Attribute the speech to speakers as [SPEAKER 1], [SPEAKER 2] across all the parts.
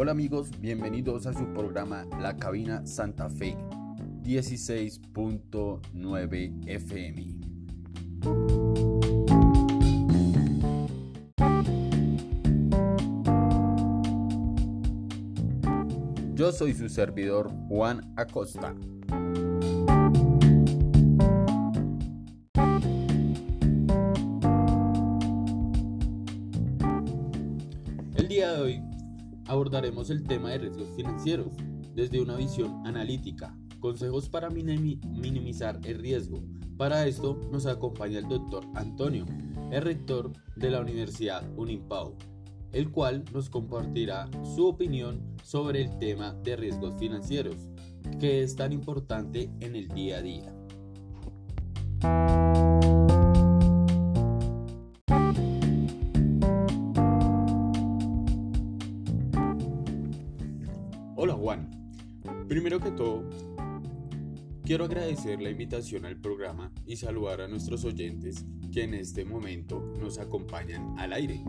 [SPEAKER 1] Hola amigos, bienvenidos a su programa La Cabina Santa Fe 16.9 FM. Yo soy su servidor Juan Acosta. Abordaremos el tema de riesgos financieros desde una visión analítica, consejos para minimizar el riesgo. Para esto nos acompaña el doctor Antonio, el rector de la Universidad Unimpau, el cual nos compartirá su opinión sobre el tema de riesgos financieros, que es tan importante en el día a día. Que todo, quiero agradecer la invitación al programa y saludar a nuestros oyentes que en este momento nos acompañan al aire.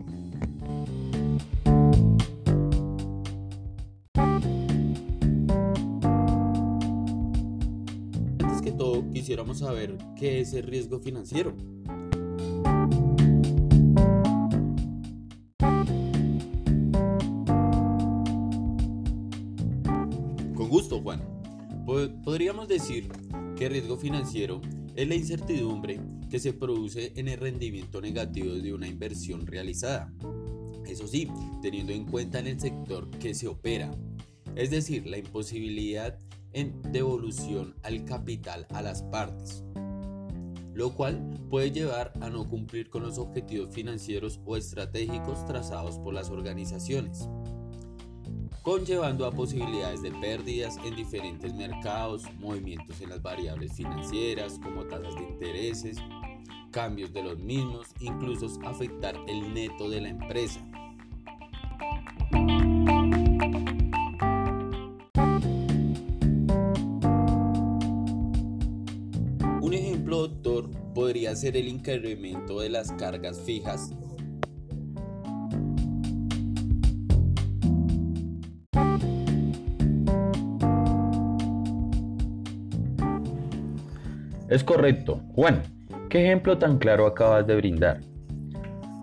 [SPEAKER 1] Antes que todo, quisiéramos saber qué es el riesgo financiero. Podríamos decir que riesgo financiero es la incertidumbre que se produce en el rendimiento negativo de una inversión realizada. Eso sí, teniendo en cuenta en el sector que se opera, es decir, la imposibilidad en devolución al capital a las partes, lo cual puede llevar a no cumplir con los objetivos financieros o estratégicos trazados por las organizaciones conllevando a posibilidades de pérdidas en diferentes mercados, movimientos en las variables financieras como tasas de intereses, cambios de los mismos, incluso afectar el neto de la empresa. Un ejemplo, doctor, podría ser el incremento de las cargas fijas
[SPEAKER 2] Es correcto. Juan, ¿qué ejemplo tan claro acabas de brindar?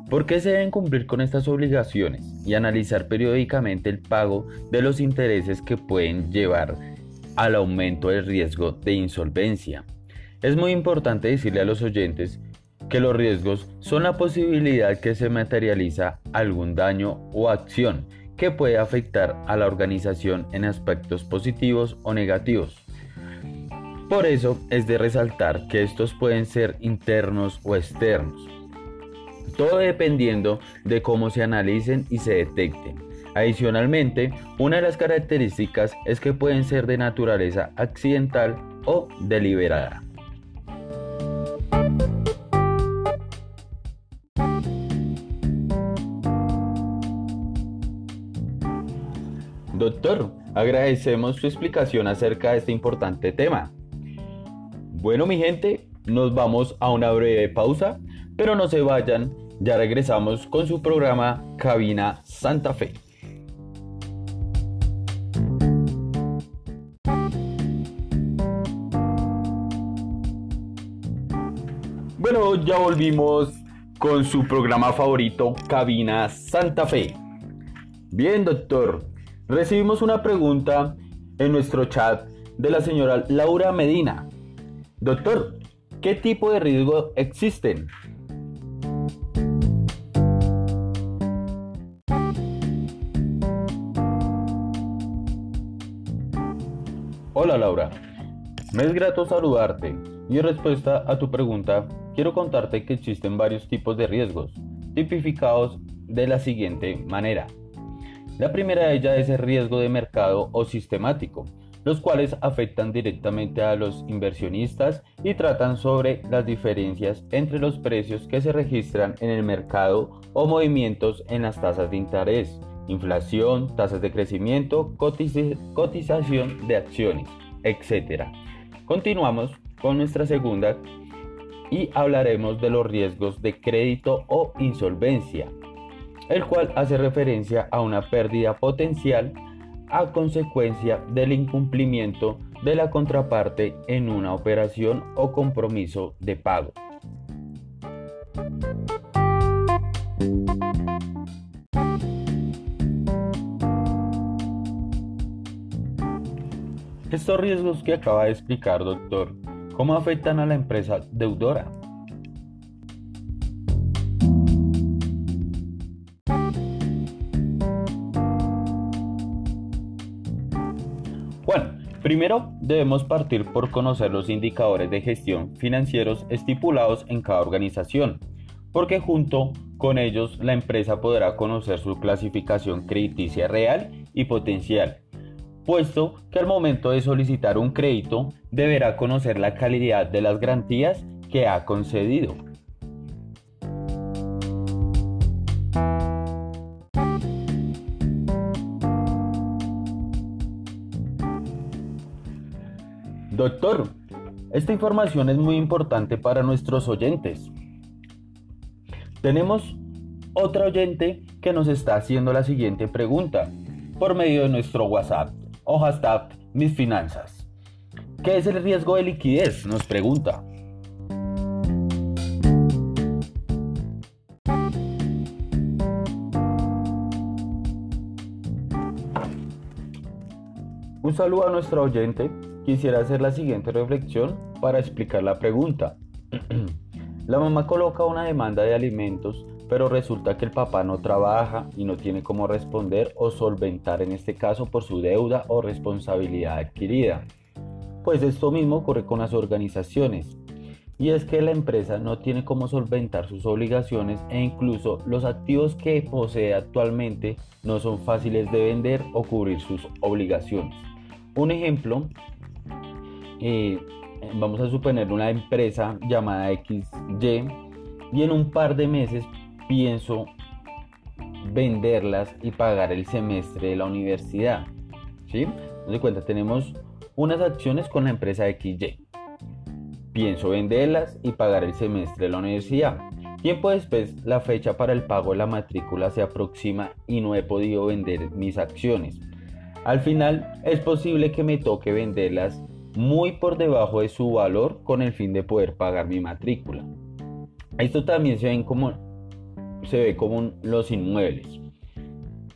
[SPEAKER 2] ¿Por qué se deben cumplir con estas obligaciones y analizar periódicamente el pago de los intereses que pueden llevar al aumento del riesgo de insolvencia? Es muy importante decirle a los oyentes que los riesgos son la posibilidad que se materializa algún daño o acción que puede afectar a la organización en aspectos positivos o negativos. Por eso es de resaltar que estos pueden ser internos o externos, todo dependiendo de cómo se analicen y se detecten. Adicionalmente, una de las características es que pueden ser de naturaleza accidental o deliberada. Doctor, agradecemos su explicación acerca de este importante tema. Bueno mi gente, nos vamos a una breve pausa, pero no se vayan, ya regresamos con su programa Cabina Santa Fe. Bueno, ya volvimos con su programa favorito, Cabina Santa Fe. Bien, doctor, recibimos una pregunta en nuestro chat de la señora Laura Medina. Doctor, ¿qué tipo de riesgo existen? Hola Laura, me es grato saludarte y en respuesta a tu pregunta quiero contarte que existen varios tipos de riesgos, tipificados de la siguiente manera. La primera de ellas es el riesgo de mercado o sistemático, los cuales afectan directamente a los inversionistas y tratan sobre las diferencias entre los precios que se registran en el mercado o movimientos en las tasas de interés, inflación, tasas de crecimiento, cotización de acciones, etc. Continuamos con nuestra segunda y hablaremos de los riesgos de crédito o insolvencia. el cual hace referencia a una pérdida potencial a consecuencia del incumplimiento de la contraparte en una operación o compromiso de pago. Estos riesgos que acaba de explicar, doctor, ¿cómo afectan a la empresa deudora? Primero debemos partir por conocer los indicadores de gestión financieros estipulados en cada organización, porque junto con ellos la empresa podrá conocer su clasificación crediticia real y potencial puesto que al momento de solicitar un crédito deberá conocer la calidad de las garantías que ha concedido. Doctor, esta información es muy importante para nuestros oyentes. Tenemos otra oyente que nos está haciendo la siguiente pregunta por medio de nuestro WhatsApp o hashtag mis finanzas. ¿Qué es el riesgo de liquidez? Nos pregunta. Un saludo a nuestro oyente. Quisiera hacer la siguiente reflexión para explicar la pregunta. la mamá coloca una demanda de alimentos pero resulta que el papá no trabaja y no tiene cómo responder o solventar en este caso por su deuda o responsabilidad adquirida. Pues esto mismo ocurre con las organizaciones. Y es que la empresa no tiene cómo solventar sus obligaciones e incluso los activos que posee actualmente no son fáciles de vender o cubrir sus obligaciones. Un ejemplo, eh, vamos a suponer una empresa llamada XY y en un par de meses pienso venderlas y pagar el semestre de la universidad. ¿Sí? de cuenta, tenemos unas acciones con la empresa XY. Pienso venderlas y pagar el semestre de la universidad. Tiempo después, la fecha para el pago de la matrícula se aproxima y no he podido vender mis acciones. Al final, es posible que me toque venderlas muy por debajo de su valor con el fin de poder pagar mi matrícula. Esto también se ven como se ve como los inmuebles.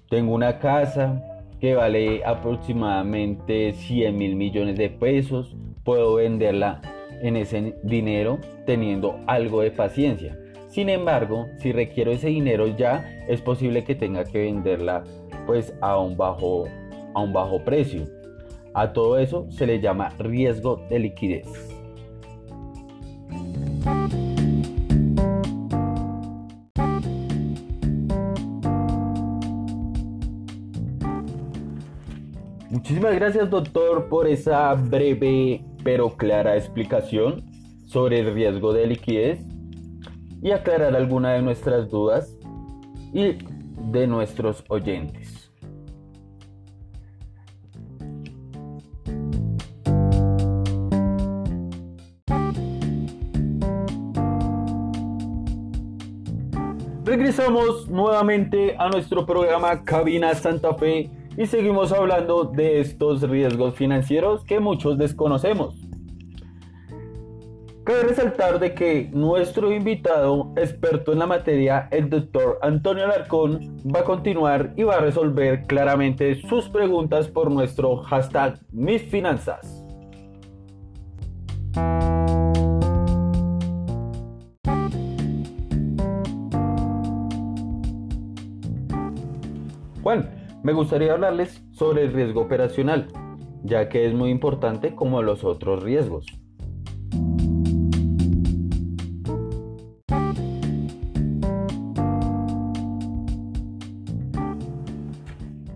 [SPEAKER 2] Tengo una casa que vale aproximadamente 100 mil millones de pesos. Puedo venderla en ese dinero teniendo algo de paciencia. Sin embargo, si requiero ese dinero ya, es posible que tenga que venderla pues a un bajo, a un bajo precio. A todo eso se le llama riesgo de liquidez. Muchísimas gracias doctor por esa breve pero clara explicación sobre el riesgo de liquidez y aclarar alguna de nuestras dudas y de nuestros oyentes. Regresamos nuevamente a nuestro programa Cabina Santa Fe y seguimos hablando de estos riesgos financieros que muchos desconocemos. Cabe resaltar de que nuestro invitado experto en la materia, el doctor Antonio Alarcón, va a continuar y va a resolver claramente sus preguntas por nuestro hashtag Mis me gustaría hablarles sobre el riesgo operacional, ya que es muy importante como los otros riesgos.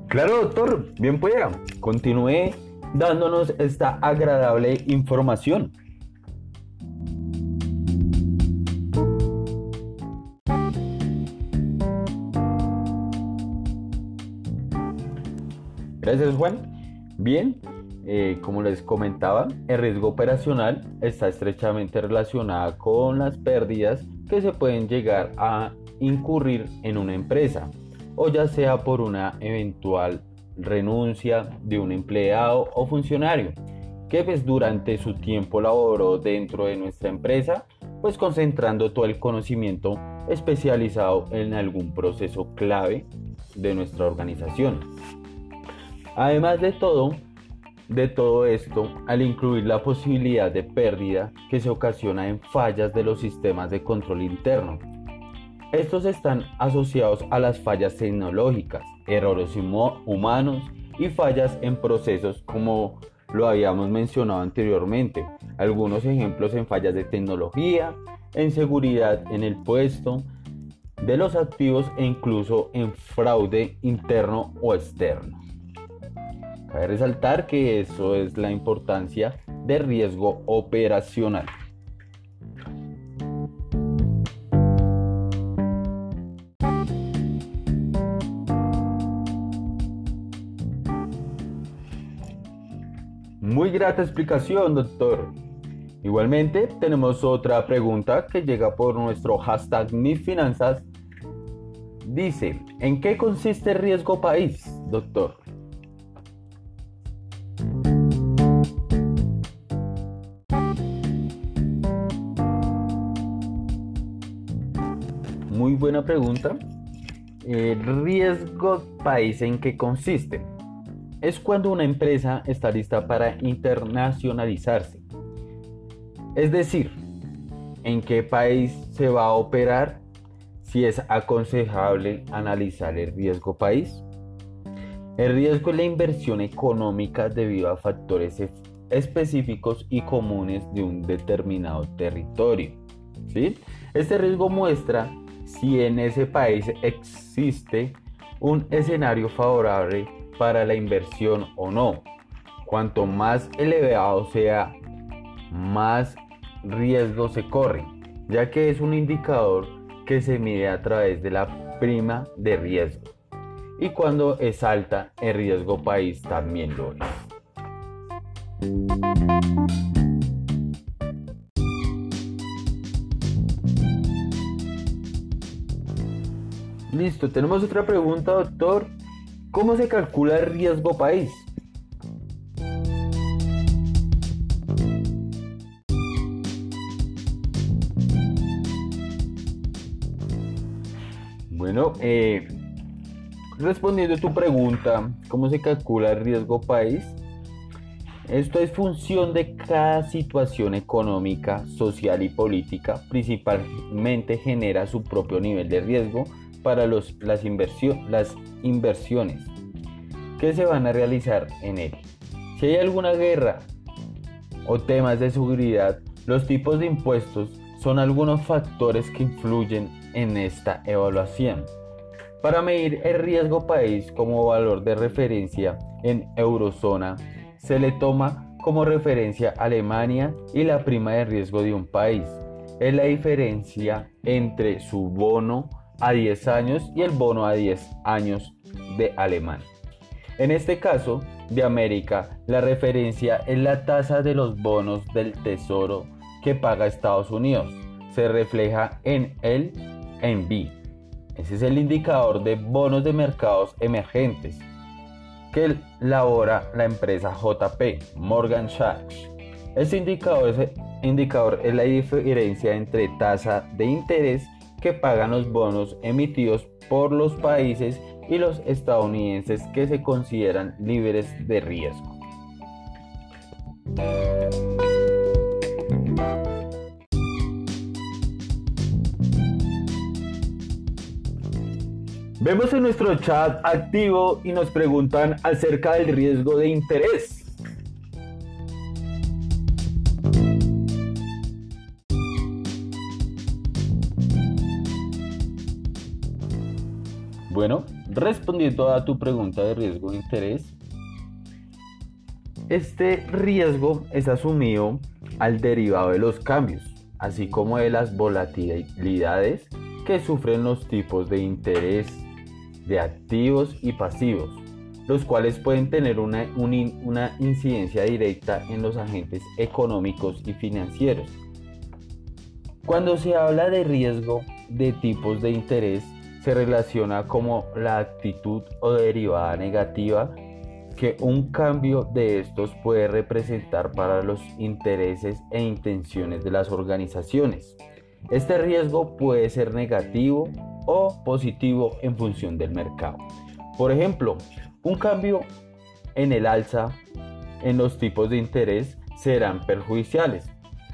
[SPEAKER 2] Claro, doctor, bien pueda. Continúe dándonos esta agradable información. Gracias Juan. Bien, eh, como les comentaba, el riesgo operacional está estrechamente relacionado con las pérdidas que se pueden llegar a incurrir en una empresa. o ya sea por una eventual renuncia de un empleado o funcionario que pues durante su tiempo laboró dentro de nuestra empresa, pues concentrando todo el conocimiento especializado en algún proceso clave de nuestra organización. Además de todo, de todo esto, al incluir la posibilidad de pérdida que se ocasiona en fallas de los sistemas de control interno. Estos están asociados a las fallas tecnológicas, errores humanos y fallas en procesos como lo habíamos mencionado anteriormente. Algunos ejemplos en fallas de tecnología, en seguridad en el puesto de los activos e incluso en fraude interno o externo. Cabe resaltar que eso es la importancia de riesgo operacional. Muy grata explicación, doctor. Igualmente, tenemos otra pregunta que llega por nuestro hashtag MiFinanzas. Dice, ¿en qué consiste riesgo país, doctor? Buena pregunta. ¿El riesgo país en qué consiste? es cuando una empresa está lista para internacionalizarse. Es decir, en qué país se va a operar, si es aconsejable analizar el riesgo país. El riesgo es la inversión económica debido a factores específicos y comunes de un determinado territorio. ¿sí? Este riesgo muestra si en ese país existe un escenario favorable para la inversión o no. Cuanto más elevado sea, más riesgo se corre, ya que es un indicador que se mide a través de la prima de riesgo. Y cuando es alta, el riesgo país también lo es. Listo, tenemos otra pregunta, doctor. ¿Cómo se calcula el riesgo país? Bueno, eh, respondiendo a tu pregunta, ¿cómo se calcula el riesgo país? Esto es función de cada situación económica, social y política. Principalmente genera su propio nivel de riesgo para los, las, las inversiones que se van a realizar en él. Si hay alguna guerra o temas de seguridad, los tipos de impuestos son algunos factores que influyen en esta evaluación. Para medir el riesgo país como valor de referencia en eurozona, se le toma como referencia Alemania y la prima de riesgo de un país. Es la diferencia entre su bono a 10 años y el bono a 10 años de Alemania. En este caso, de América, la referencia es la tasa de los bonos del tesoro que paga Estados Unidos. Se refleja en el B. Ese es el indicador de bonos de mercados emergentes que elabora la empresa JP, Morgan Sachs. Este indicador es, indicador es la diferencia entre tasa de interés que pagan los bonos emitidos por los países y los estadounidenses que se consideran libres de riesgo. Vemos en nuestro chat activo y nos preguntan acerca del riesgo de interés. Bueno, respondiendo a tu pregunta de riesgo de interés, este riesgo es asumido al derivado de los cambios, así como de las volatilidades que sufren los tipos de interés de activos y pasivos, los cuales pueden tener una, incidencia directa en los agentes económicos y financieros. Cuando se habla de riesgo de tipos de interés, se relaciona como la actitud o derivada negativa que un cambio de estos puede representar para los intereses e intenciones de las organizaciones. Este riesgo puede ser negativo o positivo en función del mercado. Por ejemplo, un cambio en el alza en los tipos de interés serán perjudiciales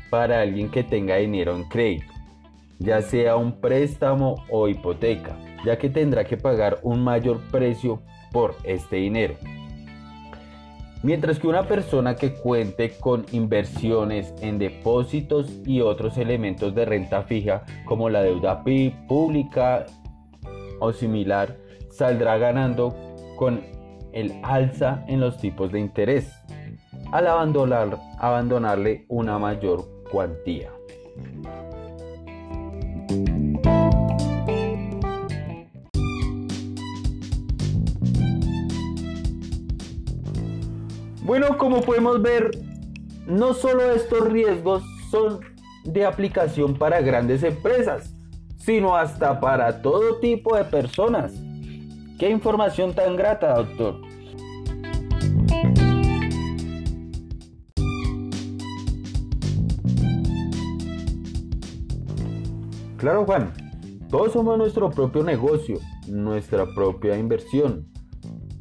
[SPEAKER 2] para alguien que tenga dinero en crédito, ya sea un préstamo o hipoteca, ya que tendrá que pagar un mayor precio por este dinero. Mientras que una persona que cuente con inversiones en depósitos y otros elementos de renta fija como la deuda pública o similar saldrá ganando con el alza en los tipos de interés al abandonar, abandonarle una mayor cuantía. Bueno, como podemos ver, no solo estos riesgos son de aplicación para grandes empresas, sino hasta para todo tipo de personas. Qué información tan grata, doctor. Claro, Juan, todos somos nuestro propio negocio, nuestra propia inversión.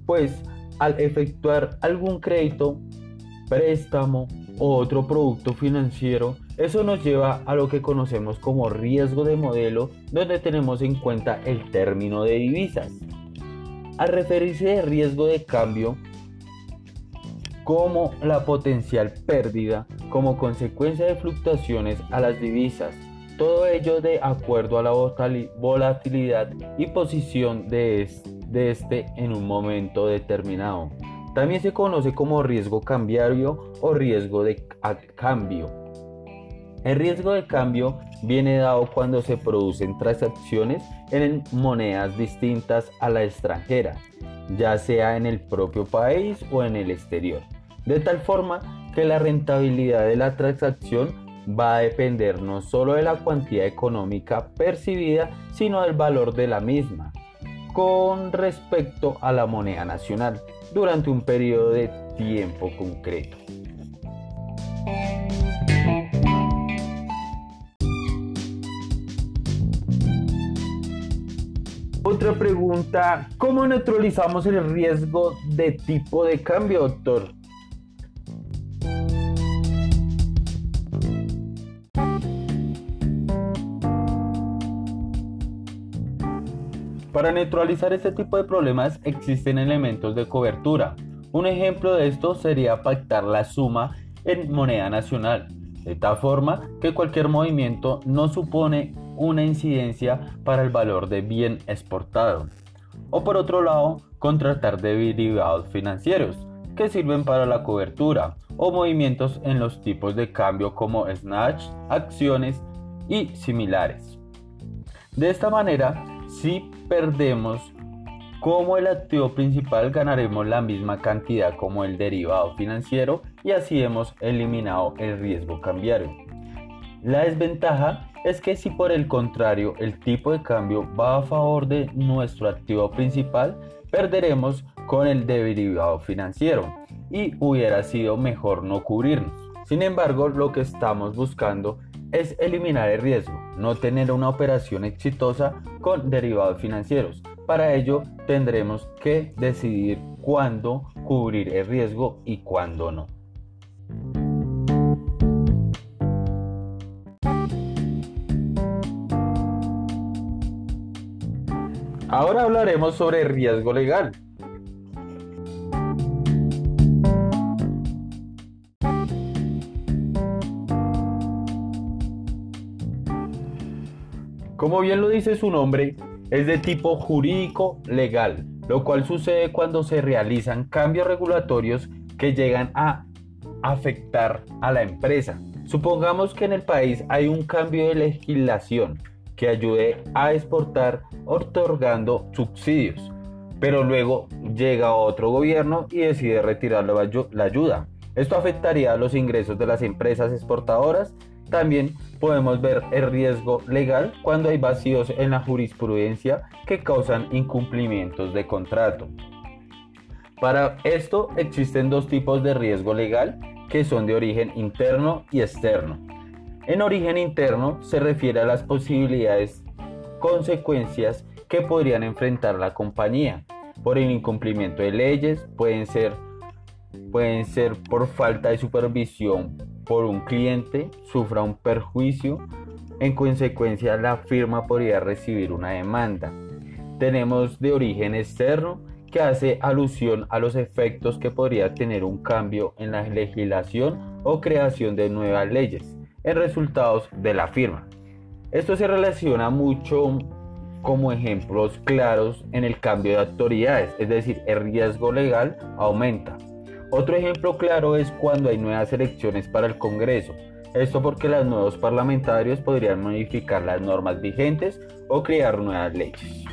[SPEAKER 2] Pues al efectuar algún crédito, préstamo o otro producto financiero, eso nos lleva a lo que conocemos como riesgo de modelo, donde tenemos en cuenta el término de divisas. Al referirse de riesgo de cambio, como la potencial pérdida como consecuencia de fluctuaciones a las divisas, todo ello de acuerdo a la volatilidad y posición de este en un momento determinado. También se conoce como riesgo cambiario o riesgo de cambio. El riesgo de cambio viene dado cuando se producen transacciones en monedas distintas a la extranjera, ya sea en el propio país o en el exterior, de tal forma que la rentabilidad de la transacción va a depender no solo de la cuantía económica percibida, sino del valor de la misma con respecto a la moneda nacional durante un periodo de tiempo concreto. Otra pregunta, ¿cómo neutralizamos el riesgo de tipo de cambio, doctor? Para neutralizar este tipo de problemas existen elementos de cobertura. Un ejemplo de esto sería pactar la suma en moneda nacional, de tal forma que cualquier movimiento no supone una incidencia para el valor de bien exportado. O por otro lado, contratar derivados financieros, que sirven para la cobertura, o movimientos en los tipos de cambio como snatch, acciones y similares. De esta manera, si perdemos como el activo principal ganaremos la misma cantidad como el derivado financiero y así hemos eliminado el riesgo cambiario. La desventaja es que si por el contrario el tipo de cambio va a favor de nuestro activo principal, perderemos con el derivado financiero y hubiera sido mejor no cubrirnos. Sin embargo, lo que estamos buscando es eliminar el riesgo, no tener una operación exitosa con derivados financieros. Para ello tendremos que decidir cuándo cubrir el riesgo y cuándo no. Ahora hablaremos sobre riesgo legal. Como bien lo dice su nombre, es de tipo jurídico legal, lo cual sucede cuando se realizan cambios regulatorios que llegan a afectar a la empresa. Supongamos que en el país hay un cambio de legislación que ayude a exportar otorgando subsidios, pero luego llega otro gobierno y decide retirar la ayuda. Esto afectaría los ingresos de las empresas exportadoras también podemos ver el riesgo legal cuando hay vacíos en la jurisprudencia que causan incumplimientos de contrato. Para esto existen dos tipos de riesgo legal que son de origen interno y externo. En origen interno se refiere a las posibilidades, consecuencias que podrían enfrentar la compañía por el incumplimiento de leyes, pueden ser, pueden ser por falta de supervisión por un cliente, sufra un perjuicio, en consecuencia la firma podría recibir una demanda. Tenemos de origen externo que hace alusión a los efectos que podría tener un cambio en la legislación o creación de nuevas leyes en resultados de la firma. Esto se relaciona mucho como ejemplos claros en el cambio de autoridades, es decir, el riesgo legal aumenta. Otro ejemplo claro es cuando hay nuevas elecciones para el Congreso. Esto porque los nuevos parlamentarios podrían modificar las normas vigentes o crear nuevas leyes.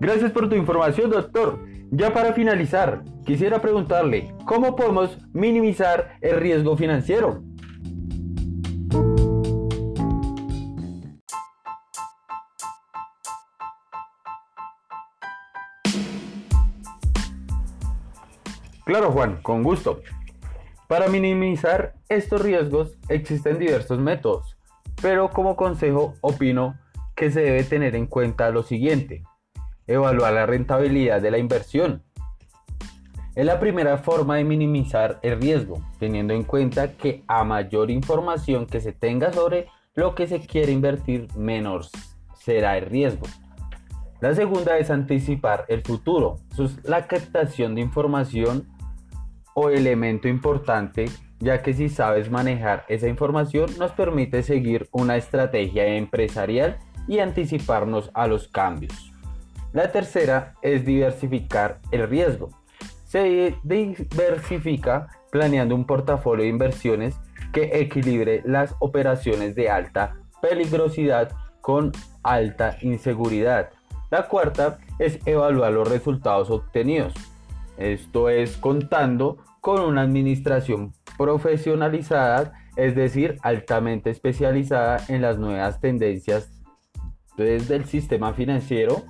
[SPEAKER 2] Gracias por tu información, doctor. Ya para finalizar, quisiera preguntarle, ¿cómo podemos minimizar el riesgo financiero? Claro, Juan, con gusto. Para minimizar estos riesgos existen diversos métodos, pero como consejo opino que se debe tener en cuenta lo siguiente evaluar la rentabilidad de la inversión. Es la primera forma de minimizar el riesgo, teniendo en cuenta que a mayor información que se tenga sobre lo que se quiere invertir, menor será el riesgo. La segunda es anticipar el futuro. Es la captación de información o elemento importante, ya que si sabes manejar esa información nos permite seguir una estrategia empresarial y anticiparnos a los cambios. La tercera es diversificar el riesgo. Se diversifica planeando un portafolio de inversiones que equilibre las operaciones de alta peligrosidad con alta inseguridad. La cuarta es evaluar los resultados obtenidos. Esto es contando con una administración profesionalizada, es decir, altamente especializada en las nuevas tendencias desde el sistema financiero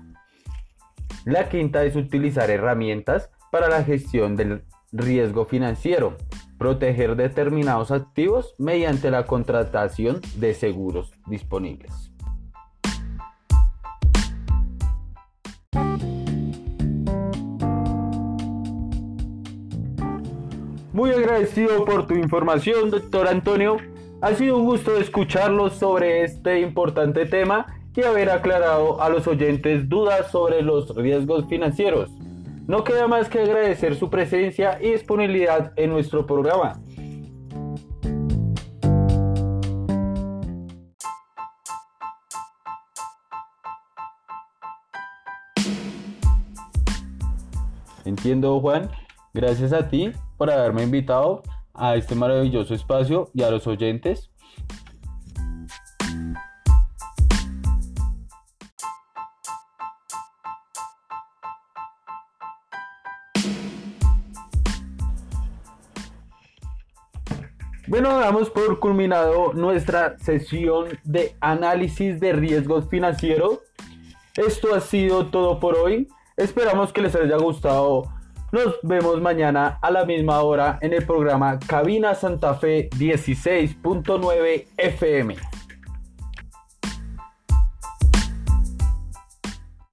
[SPEAKER 2] la quinta es utilizar herramientas para la gestión del riesgo financiero, proteger determinados activos mediante la contratación de seguros disponibles. Muy agradecido por tu información, doctor Antonio. Ha sido un gusto escucharlo sobre este importante tema y haber aclarado a los oyentes dudas sobre los riesgos financieros. No queda más que agradecer su presencia y disponibilidad en nuestro programa. Entiendo, Juan. Gracias a ti por haberme invitado a este maravilloso espacio y a los oyentes. Bueno, damos por culminado nuestra sesión de análisis de riesgos financieros. Esto ha sido todo por hoy. Esperamos que les haya gustado. Nos vemos mañana a la misma hora en el programa Cabina Santa Fe 16.9 FM.